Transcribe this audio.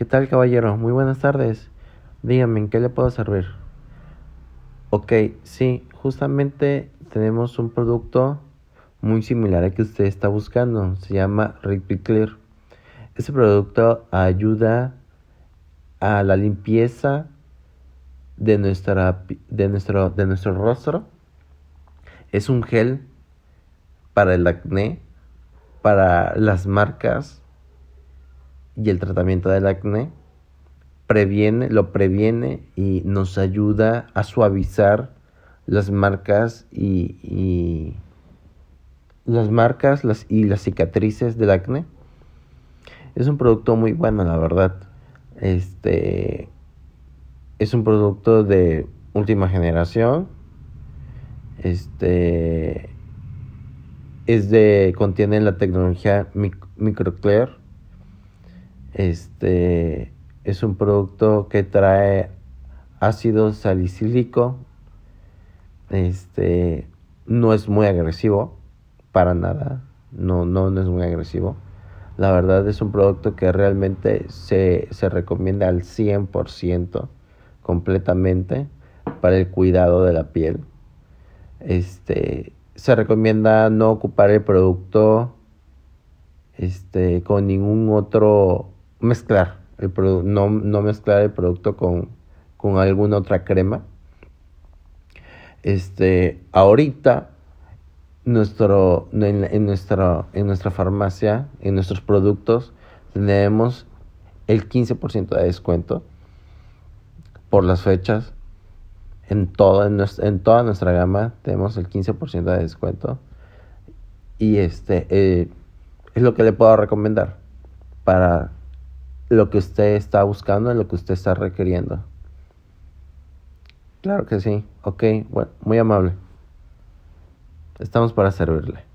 ¿Qué tal, caballero? Muy buenas tardes. Dígame, ¿en qué le puedo servir? Ok, sí, justamente tenemos un producto muy similar al que usted está buscando. Se llama Clear. Este producto ayuda a la limpieza de, nuestra, de, nuestro, de nuestro rostro. Es un gel para el acné, para las marcas y el tratamiento del acné. Previene, lo previene y nos ayuda a suavizar las marcas y, las marcas las, y las cicatrices del acné. Es un producto muy bueno, la verdad. Este es un producto de última generación. Este es de contiene la tecnología microclear. Este es un producto que trae ácido salicílico. Este no es muy agresivo para nada. No no no es muy agresivo. La verdad es un producto que realmente se, se recomienda al 100% completamente para el cuidado de la piel. Este, se recomienda no ocupar el producto este, con ningún otro, mezclar, el no, no mezclar el producto con, con alguna otra crema. Este, ahorita nuestro, en, nuestra, en nuestra farmacia, en nuestros productos, tenemos el 15% de descuento por las fechas. En, todo, en, en, toda nuestra gama tenemos el 15% de descuento. Y este eh, es lo que le puedo recomendar para lo que usted está buscando y lo que usted está requiriendo. Claro que sí. Ok, bueno, muy amable. Estamos para servirle.